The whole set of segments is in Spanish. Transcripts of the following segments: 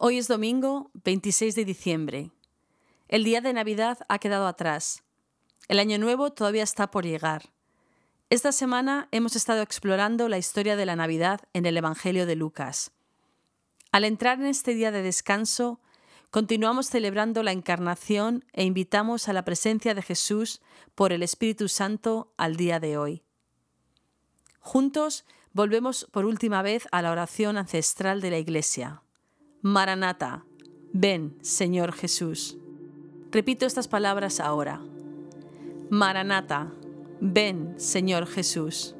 Hoy es domingo 26 de diciembre. El día de Navidad ha quedado atrás. El año nuevo todavía está por llegar. Esta semana hemos estado explorando la historia de la Navidad en el Evangelio de Lucas. Al entrar en este día de descanso, continuamos celebrando la encarnación e invitamos a la presencia de Jesús por el Espíritu Santo al día de hoy. Juntos volvemos por última vez a la oración ancestral de la Iglesia. Maranata, ven, Señor Jesús. Repito estas palabras ahora. Maranata, ven, Señor Jesús.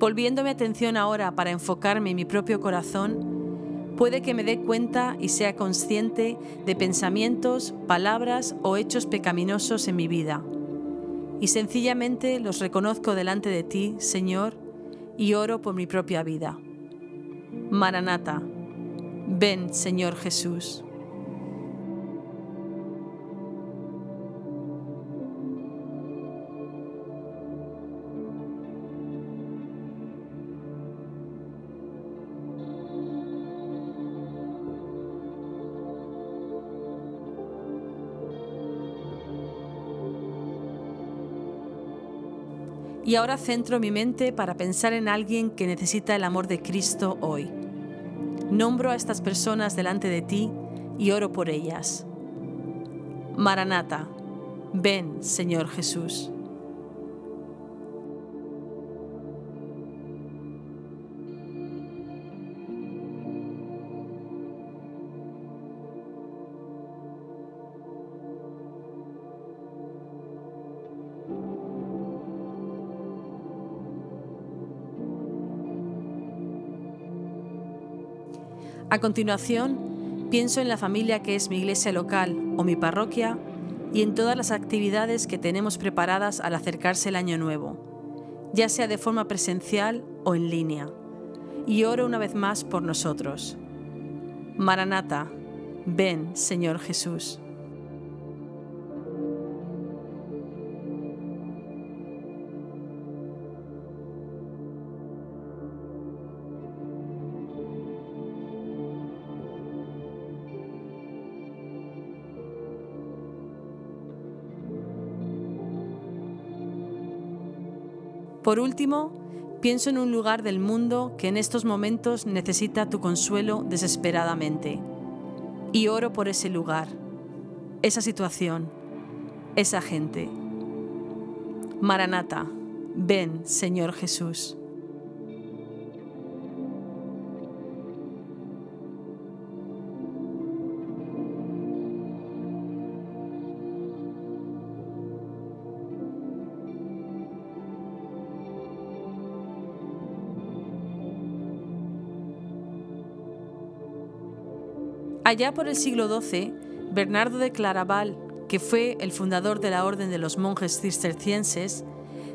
Volviendo mi atención ahora para enfocarme en mi propio corazón, puede que me dé cuenta y sea consciente de pensamientos, palabras o hechos pecaminosos en mi vida. Y sencillamente los reconozco delante de ti, Señor, y oro por mi propia vida. Maranata, ven, Señor Jesús. Y ahora centro mi mente para pensar en alguien que necesita el amor de Cristo hoy. Nombro a estas personas delante de ti y oro por ellas. Maranata, ven Señor Jesús. A continuación, pienso en la familia que es mi iglesia local o mi parroquia y en todas las actividades que tenemos preparadas al acercarse el año nuevo, ya sea de forma presencial o en línea. Y oro una vez más por nosotros. Maranata, ven, Señor Jesús. Por último, pienso en un lugar del mundo que en estos momentos necesita tu consuelo desesperadamente. Y oro por ese lugar, esa situación, esa gente. Maranata, ven, Señor Jesús. Allá por el siglo XII, Bernardo de Claraval, que fue el fundador de la Orden de los Monjes Cistercienses,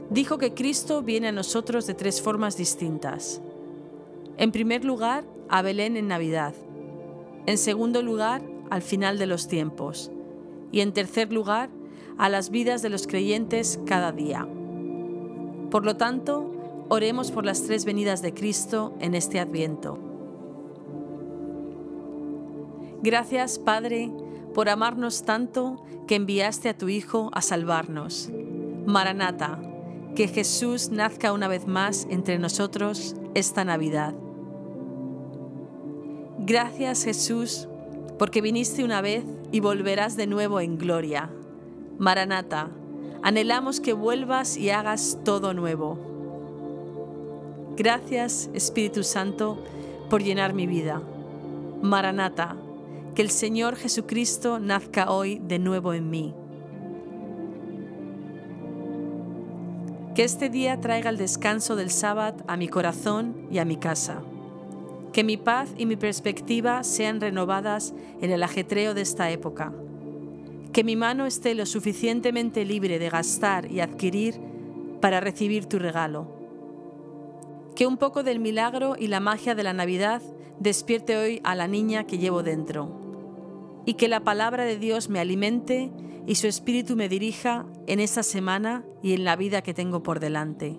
dijo que Cristo viene a nosotros de tres formas distintas. En primer lugar, a Belén en Navidad. En segundo lugar, al final de los tiempos. Y en tercer lugar, a las vidas de los creyentes cada día. Por lo tanto, oremos por las tres venidas de Cristo en este adviento. Gracias, Padre, por amarnos tanto que enviaste a tu Hijo a salvarnos. Maranata, que Jesús nazca una vez más entre nosotros esta Navidad. Gracias, Jesús, porque viniste una vez y volverás de nuevo en gloria. Maranata, anhelamos que vuelvas y hagas todo nuevo. Gracias, Espíritu Santo, por llenar mi vida. Maranata, que el Señor Jesucristo nazca hoy de nuevo en mí. Que este día traiga el descanso del sábado a mi corazón y a mi casa. Que mi paz y mi perspectiva sean renovadas en el ajetreo de esta época. Que mi mano esté lo suficientemente libre de gastar y adquirir para recibir tu regalo. Que un poco del milagro y la magia de la Navidad despierte hoy a la niña que llevo dentro. Y que la palabra de Dios me alimente y su espíritu me dirija en esta semana y en la vida que tengo por delante.